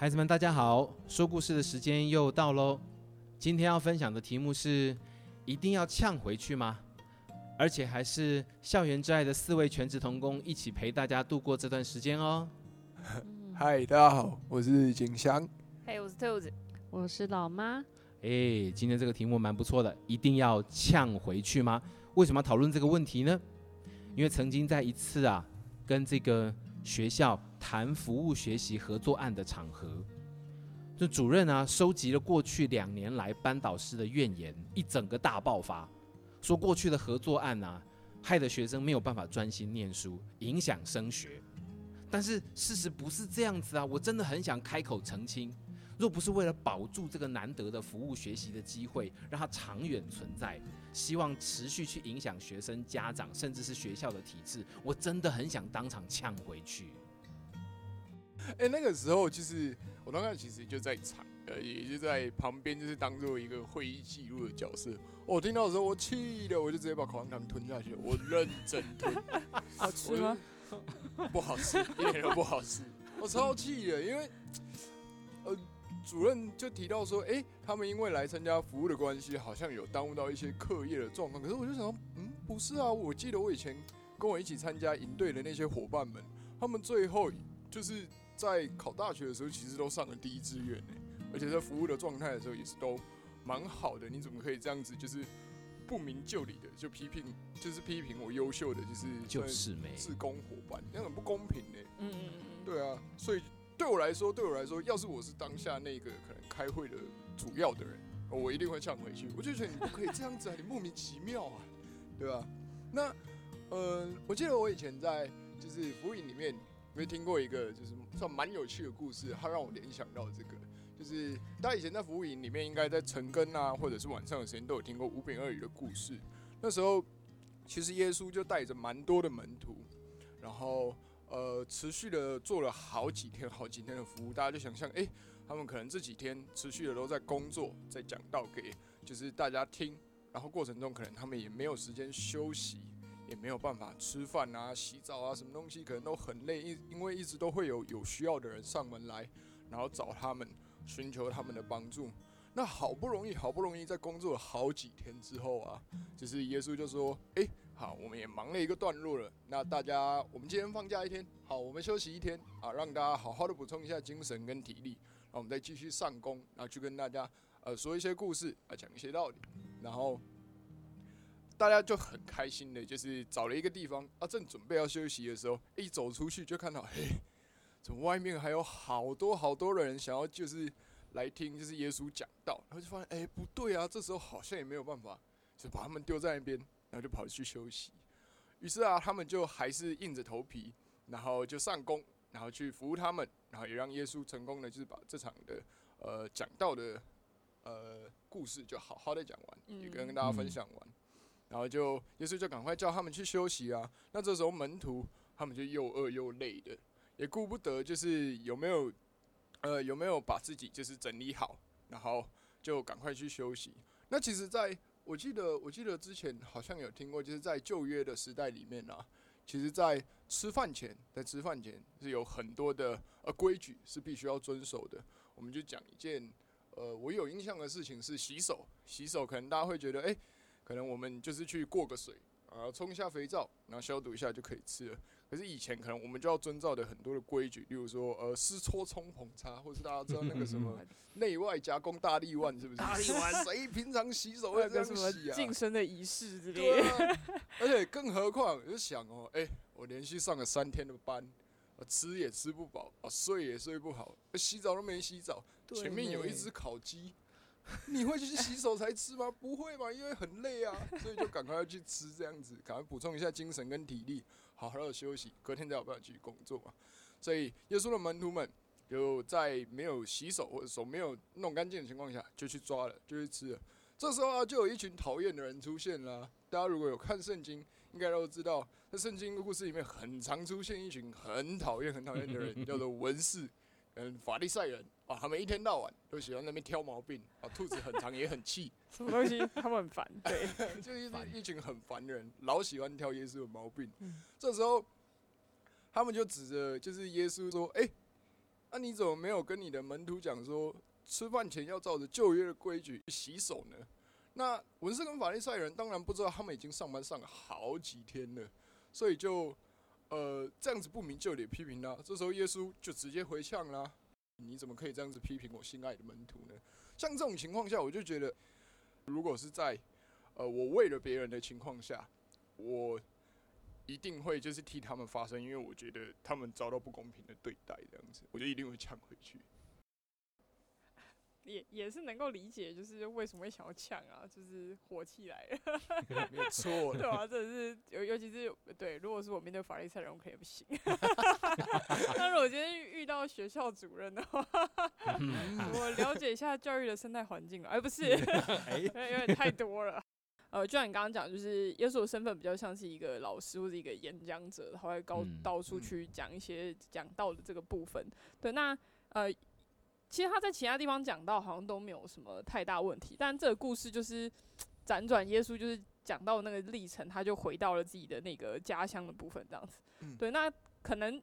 孩子们，大家好！说故事的时间又到喽。今天要分享的题目是：一定要呛回去吗？而且还是校园之爱的四位全职童工一起陪大家度过这段时间哦。嗨，大家好，我是景祥。嘿，我是兔子，我是老妈。哎，今天这个题目蛮不错的，一定要呛回去吗？为什么要讨论这个问题呢？因为曾经在一次啊，跟这个学校谈服务学习合作案的场合，这主任啊收集了过去两年来班导师的怨言，一整个大爆发，说过去的合作案啊，害得学生没有办法专心念书，影响升学。但是事实不是这样子啊，我真的很想开口澄清。若不是为了保住这个难得的服务学习的机会，让它长远存在，希望持续去影响学生、家长，甚至是学校的体制，我真的很想当场呛回去。哎，那个时候就是我当时其实就在场，呃，也就在旁边，就是当做一个会议记录的角色。我听到的时候，我气的，我就直接把口香糖吞下去，我认真吞。好吃吗？不好吃，一点都不好吃。我超气的，因为，呃。主任就提到说，哎，他们因为来参加服务的关系，好像有耽误到一些课业的状况。可是我就想，嗯，不是啊，我记得我以前跟我一起参加营队的那些伙伴们，他们最后就是在考大学的时候，其实都上了第一志愿呢，而且在服务的状态的时候也是都蛮好的。你怎么可以这样子，就是不明就里的就批评，就是批评我优秀的就是就是没自工伙伴，那很不公平呢。嗯嗯嗯，对啊，所以。对我来说，对我来说，要是我是当下那个可能开会的主要的人，我一定会呛回去。我就觉得你不可以这样子啊，你莫名其妙啊，对吧？那，嗯，我记得我以前在就是服务营里面，没听过一个就是算蛮有趣的故事，它让我联想到这个，就是大家以前在服务营里面，应该在晨更啊，或者是晚上的时间都有听过五饼二鱼的故事。那时候，其实耶稣就带着蛮多的门徒，然后。呃，持续的做了好几天、好几天的服务，大家就想象，哎，他们可能这几天持续的都在工作，在讲道给就是大家听，然后过程中可能他们也没有时间休息，也没有办法吃饭啊、洗澡啊，什么东西可能都很累，因因为一直都会有有需要的人上门来，然后找他们，寻求他们的帮助。那好不容易，好不容易在工作了好几天之后啊，就是耶稣就说，哎。好，我们也忙了一个段落了。那大家，我们今天放假一天，好，我们休息一天啊，让大家好好的补充一下精神跟体力。那我们再继续上工，然后去跟大家呃说一些故事啊，讲一些道理。然后大家就很开心的，就是找了一个地方啊，正准备要休息的时候，一走出去就看到，嘿，怎么外面还有好多好多的人想要就是来听，就是耶稣讲道。然后就发现，哎，不对啊，这时候好像也没有办法，就把他们丢在那边。然后就跑去休息，于是啊，他们就还是硬着头皮，然后就上工，然后去服务他们，然后也让耶稣成功的，就是把这场的呃讲道的呃故事就好好的讲完，也跟大家分享完，然后就耶稣就赶快叫他们去休息啊。那这时候门徒他们就又饿又累的，也顾不得就是有没有呃有没有把自己就是整理好，然后就赶快去休息。那其实，在我记得，我记得之前好像有听过，就是在旧约的时代里面啊，其实，在吃饭前，在吃饭前是有很多的呃规矩是必须要遵守的。我们就讲一件呃我有印象的事情是洗手，洗手可能大家会觉得，哎，可能我们就是去过个水啊，冲一下肥皂，然后消毒一下就可以吃了。可是以前可能我们就要遵照的很多的规矩，例如说呃湿搓冲捧擦，或是大家知道那个什么内外夹攻大力腕，是不是？大力腕 谁平常洗手会这样洗啊？晋升的仪式之类的。而且更何况，就想哦，哎，我连续上了三天的班，吃也吃不饱，啊，睡也睡不好，洗澡都没洗澡，前面有一只烤鸡。你会去洗手才吃吗？不会嘛，因为很累啊，所以就赶快要去吃，这样子赶快补充一下精神跟体力，好好的休息，隔天再有办法继续工作嘛。所以耶稣的门徒们就在没有洗手或者手没有弄干净的情况下，就去抓了，就去吃了。这时候啊，就有一群讨厌的人出现了。大家如果有看圣经，应该都知道，在圣经的故事里面，很常出现一群很讨厌、很讨厌的人，叫做文士。嗯，法利赛人啊，他们一天到晚都喜欢那边挑毛病啊。兔子很长也很气，什么东西？他们很烦，对，就是一群很烦的人，老喜欢挑耶稣的毛病。这时候，他们就指着就是耶稣说：“哎，啊你怎么没有跟你的门徒讲说，吃饭前要照着旧约的规矩洗手呢？那文士跟法利赛人当然不知道，他们已经上班上了好几天了，所以就呃这样子不明就里批评他。这时候耶稣就直接回呛啦：“你怎么可以这样子批评我心爱的门徒呢？”像这种情况下，我就觉得，如果是在呃我为了别人的情况下，我一定会就是替他们发声，因为我觉得他们遭到不公平的对待，这样子，我就一定会抢回去。也也是能够理解，就是为什么会想要抢啊，就是火气来了，没错，对啊，真的是尤尤其是对，如果是我面对法律赛人，我肯定不行。但是我今天遇到学校主任的话，我了解一下教育的生态环境了，哎，不是，有点太多了。呃，就像你刚刚讲，就是耶稣的身份比较像是一个老师或者一个演讲者，他会高到处去讲一些讲道的这个部分。对，那呃。其实他在其他地方讲到好像都没有什么太大问题，但这个故事就是 辗转耶稣就是讲到那个历程，他就回到了自己的那个家乡的部分这样子。对，那可能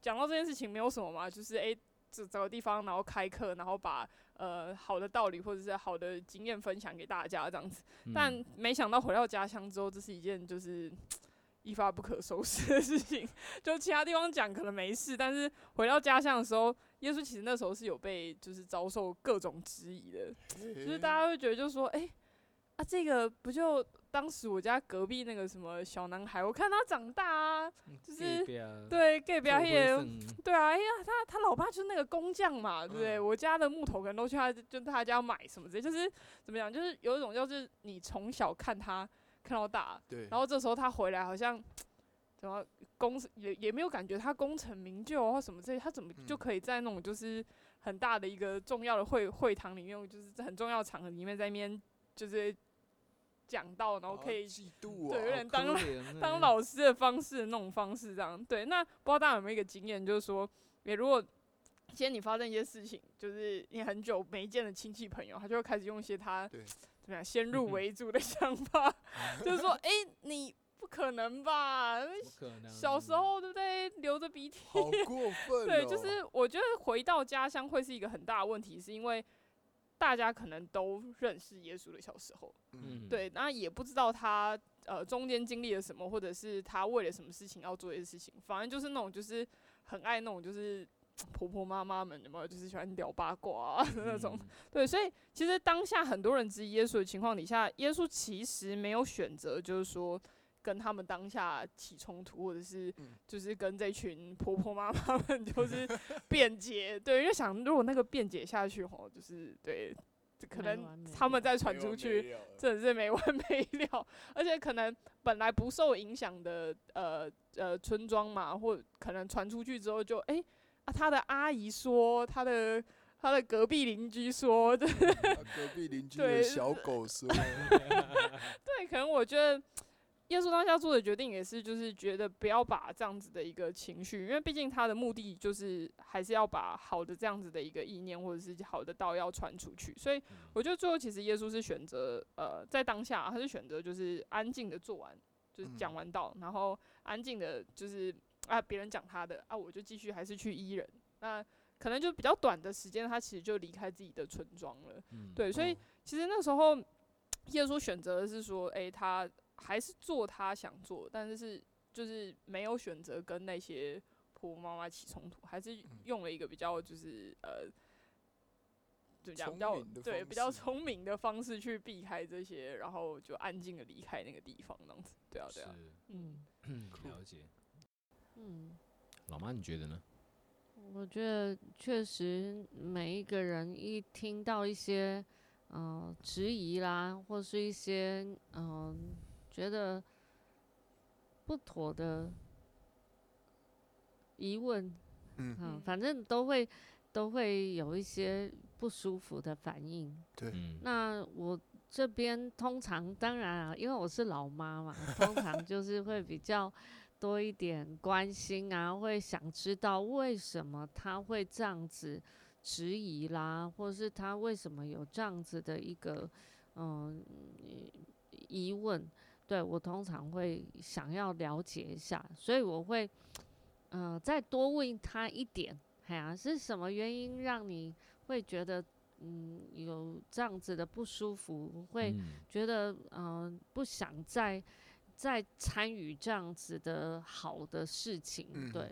讲到这件事情没有什么嘛，就是诶，找找个地方然后开课，然后把呃好的道理或者是好的经验分享给大家这样子。但没想到回到家乡之后，这是一件就是 一发不可收拾的事情。就其他地方讲可能没事，但是回到家乡的时候。耶稣其实那时候是有被就是遭受各种质疑的，就是大家会觉得就是说，哎，啊这个不就当时我家隔壁那个什么小男孩，我看他长大啊，就是对 gay 表演，对啊，哎呀他他老爸就是那个工匠嘛，对不对？我家的木头可能都去他就他家买什么之类，就是怎么讲，就是有一种就是你从小看他看到大，对，然后这时候他回来好像。怎么功也也没有感觉他功成名就或什么这些，他怎么就可以在那种就是很大的一个重要的会会堂里面，就是在很重要的场合里面在那边就是讲到，然后可以对有点当 当老师的方式那种方式这样。对，那不知道大家有没有一个经验，就是说，也如果今天你发生一些事情，就是你很久没见的亲戚朋友，他就会开始用一些他怎么样先入为主的 想法，就是说，哎，你。不可能吧？小时候对不对？流着鼻涕，好过分。对，就是我觉得回到家乡会是一个很大的问题，是因为大家可能都认识耶稣的小时候，嗯，对，那也不知道他呃中间经历了什么，或者是他为了什么事情要做一些事情，反正就是那种就是很爱那种就是婆婆妈妈们有没有？就是喜欢聊八卦那种。对，所以其实当下很多人质疑耶稣的情况底下，耶稣其实没有选择，就是说。跟他们当下起冲突，或者是就是跟这群婆婆妈妈们就是辩解，对，因为想如果那个辩解下去吼，就是对，可能他们再传出去，真的是没完没了，而且可能本来不受影响的呃呃村庄嘛，或可能传出去之后就哎啊他的阿姨说，他的他的隔壁邻居说，对，隔壁邻居的小狗说，对，可能我觉得。耶稣当下做的决定也是，就是觉得不要把这样子的一个情绪，因为毕竟他的目的就是还是要把好的这样子的一个意念或者是好的道要传出去。所以我觉得最后其实耶稣是选择，呃，在当下他是选择就是安静的做完，就是讲完道，然后安静的就是啊别人讲他的啊，我就继续还是去医人。那可能就比较短的时间，他其实就离开自己的村庄了。对，所以其实那时候 耶稣选择的是说，诶，他。还是做他想做，但是是就是没有选择跟那些婆婆妈妈起冲突，还是用了一个比较就是呃，怎么讲比较对比较聪明的方式去避开这些，然后就安静的离开那个地方，这样子，对啊，对啊，嗯，了解，嗯，老妈你觉得呢？我觉得确实每一个人一听到一些嗯质疑啦，或是一些嗯。觉得不妥的疑问，嗯，反正都会都会有一些不舒服的反应。对，那我这边通常当然啊，因为我是老妈嘛，通常 就是会比较多一点关心啊，会想知道为什么他会这样子质疑啦，或是他为什么有这样子的一个嗯疑问。对我通常会想要了解一下，所以我会，嗯，再多问他一点，哎呀，是什么原因让你会觉得嗯有这样子的不舒服，会觉得嗯不想再再参与这样子的好的事情？对，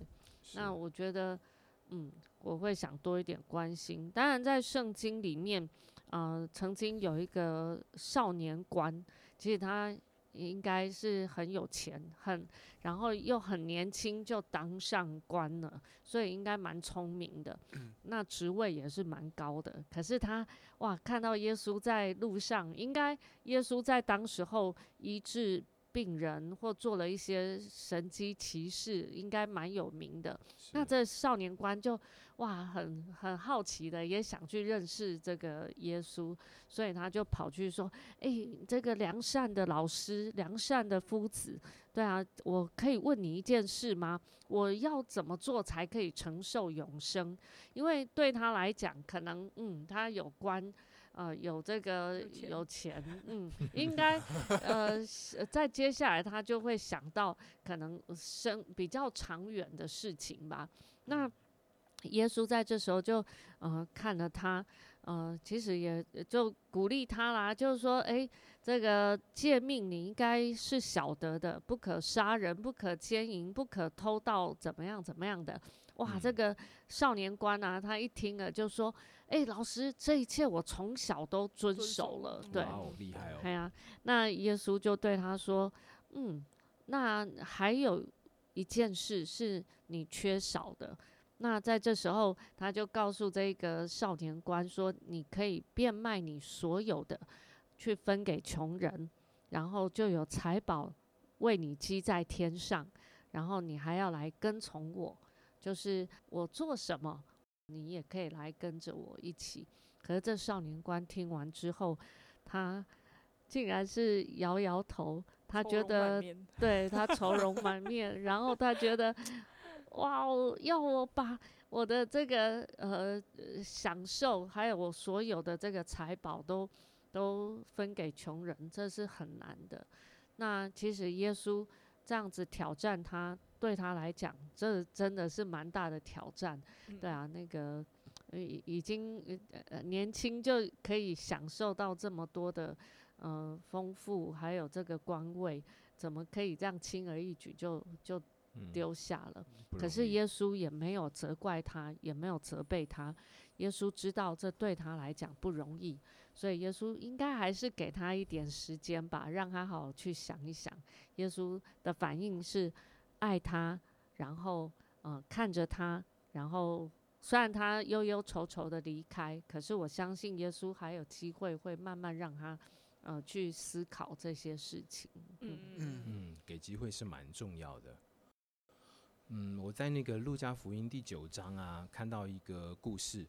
那我觉得嗯我会想多一点关心。当然，在圣经里面，呃，曾经有一个少年官，其实他。应该是很有钱，很然后又很年轻就当上官了，所以应该蛮聪明的。那职位也是蛮高的。可是他哇，看到耶稣在路上，应该耶稣在当时候医治。病人或做了一些神机骑士，应该蛮有名的。那这少年官就哇，很很好奇的，也想去认识这个耶稣，所以他就跑去说：“哎，这个良善的老师，良善的夫子，对啊，我可以问你一件事吗？我要怎么做才可以承受永生？因为对他来讲，可能嗯，他有关。”呃，有这个有钱，嗯，应该，呃，在接下来他就会想到可能生比较长远的事情吧。那耶稣在这时候就呃看了他，呃，其实也就鼓励他啦，就是说，哎，这个诫命你应该是晓得的，不可杀人，不可奸淫，不可偷盗，怎么样怎么样的。哇，这个少年官啊，他一听了就说。哎，老师，这一切我从小都遵守了，对，厉害哦。对啊，那耶稣就对他说：“嗯，那还有一件事是你缺少的。那在这时候，他就告诉这个少年官说：你可以变卖你所有的，去分给穷人，然后就有财宝为你积在天上。然后你还要来跟从我，就是我做什么。”你也可以来跟着我一起。可是这少年官听完之后，他竟然是摇摇头，他觉得对他愁容满面，然后他觉得哇，要我把我的这个呃享受，还有我所有的这个财宝都都分给穷人，这是很难的。那其实耶稣这样子挑战他。对他来讲，这真的是蛮大的挑战。对啊，那个已已经呃年轻就可以享受到这么多的呃丰富，还有这个官位，怎么可以这样轻而易举就就丢下了？可是耶稣也没有责怪他，也没有责备他。耶稣知道这对他来讲不容易，所以耶稣应该还是给他一点时间吧，让他好好去想一想。耶稣的反应是。爱他，然后嗯看着他，然后虽然他忧忧愁愁的离开，可是我相信耶稣还有机会会慢慢让他呃去思考这些事情。嗯嗯嗯，给机会是蛮重要的。嗯，我在那个路加福音第九章啊，看到一个故事，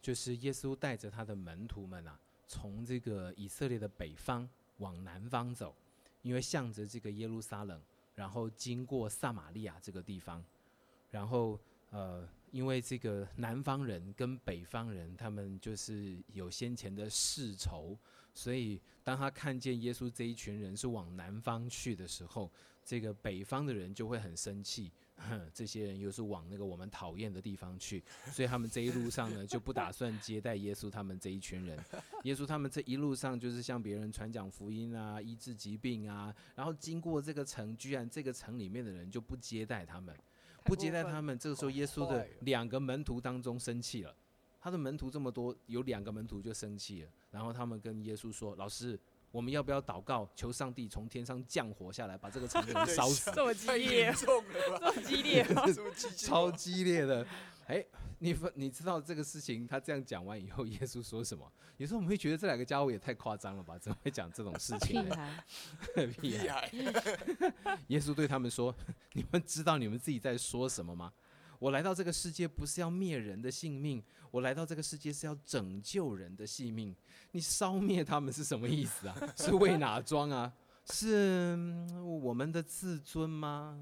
就是耶稣带着他的门徒们啊，从这个以色列的北方往南方走，因为向着这个耶路撒冷。然后经过撒玛利亚这个地方，然后呃，因为这个南方人跟北方人他们就是有先前的世仇，所以当他看见耶稣这一群人是往南方去的时候，这个北方的人就会很生气。这些人又是往那个我们讨厌的地方去，所以他们这一路上呢就不打算接待耶稣他们这一群人。耶稣他们这一路上就是向别人传讲福音啊，医治疾病啊，然后经过这个城，居然这个城里面的人就不接待他们，不接待他们。这个时候，耶稣的两个门徒当中生气了，他的门徒这么多，有两个门徒就生气了，然后他们跟耶稣说：“老师。”我们要不要祷告，求上帝从天上降火下来，把这个城给 烧死？这么激烈，这么激烈，超激烈的。哎，你你知道这个事情？他这样讲完以后，耶稣说什么？有时候我们会觉得这两个家伙也太夸张了吧？怎么会讲这种事情？耶稣对他们说：“你们知道你们自己在说什么吗？我来到这个世界不是要灭人的性命，我来到这个世界是要拯救人的性命。”你烧灭他们是什么意思啊？是为哪桩啊？是我们的自尊吗？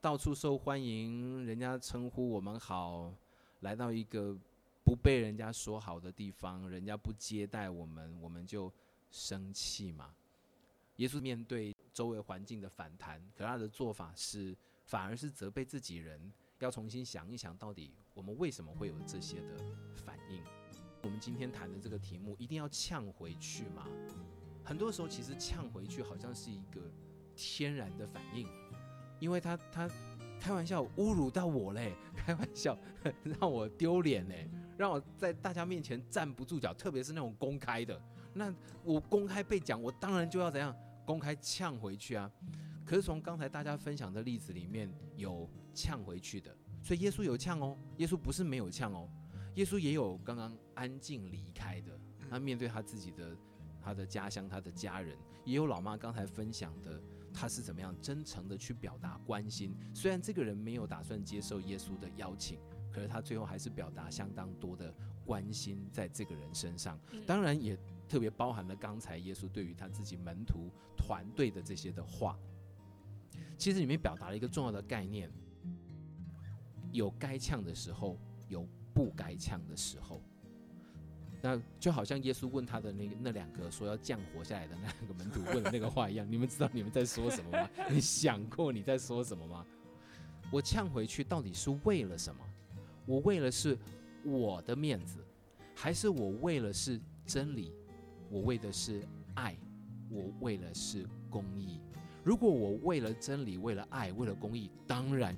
到处受欢迎，人家称呼我们好，来到一个不被人家说好的地方，人家不接待我们，我们就生气嘛？耶稣面对周围环境的反弹，可他的做法是反而是责备自己人，要重新想一想，到底我们为什么会有这些的反应？我们今天谈的这个题目，一定要呛回去吗？很多时候，其实呛回去好像是一个天然的反应，因为他他开玩笑侮辱到我嘞，开玩笑 让我丢脸嘞，让我在大家面前站不住脚，特别是那种公开的，那我公开被讲，我当然就要怎样公开呛回去啊。可是从刚才大家分享的例子里面有呛回去的，所以耶稣有呛哦，耶稣不是没有呛哦，耶稣也有刚刚安静离开的，他面对他自己的他的家乡他的家人，也有老妈刚才分享的，他是怎么样真诚的去表达关心，虽然这个人没有打算接受耶稣的邀请，可是他最后还是表达相当多的关心在这个人身上，当然也特别包含了刚才耶稣对于他自己门徒团队的这些的话。其实里面表达了一个重要的概念：有该呛的时候，有不该呛的时候。那就好像耶稣问他的那个那两个说要降活下来的那两个门徒问的那个话一样。你们知道你们在说什么吗？你想过你在说什么吗？我呛回去到底是为了什么？我为了是我的面子，还是我为了是真理？我为的是爱，我为了是公义。如果我为了真理、为了爱、为了公益，当然。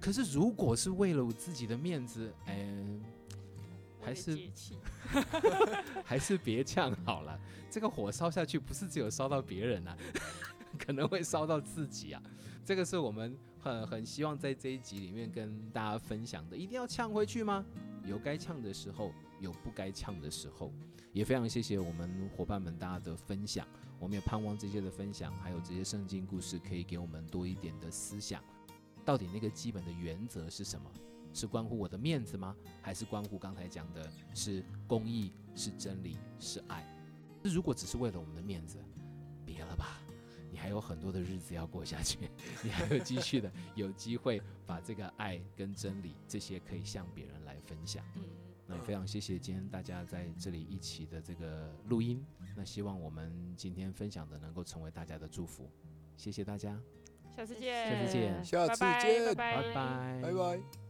可是如果是为了我自己的面子，嗯，还是 还是别呛好了。这个火烧下去，不是只有烧到别人啊，可能会烧到自己啊。这个是我们很很希望在这一集里面跟大家分享的。一定要呛回去吗？有该呛的时候，有不该呛的时候。也非常谢谢我们伙伴们大家的分享。我们也盼望这些的分享，还有这些圣经故事，可以给我们多一点的思想。到底那个基本的原则是什么？是关乎我的面子吗？还是关乎刚才讲的是公益、是真理、是爱？如果只是为了我们的面子，别了吧！你还有很多的日子要过下去，你还有继续的有机会把这个爱跟真理这些可以向别人来分享。那也非常谢谢今天大家在这里一起的这个录音。那希望我们今天分享的能够成为大家的祝福。谢谢大家，下次见，下次见，下次见，拜拜，拜拜。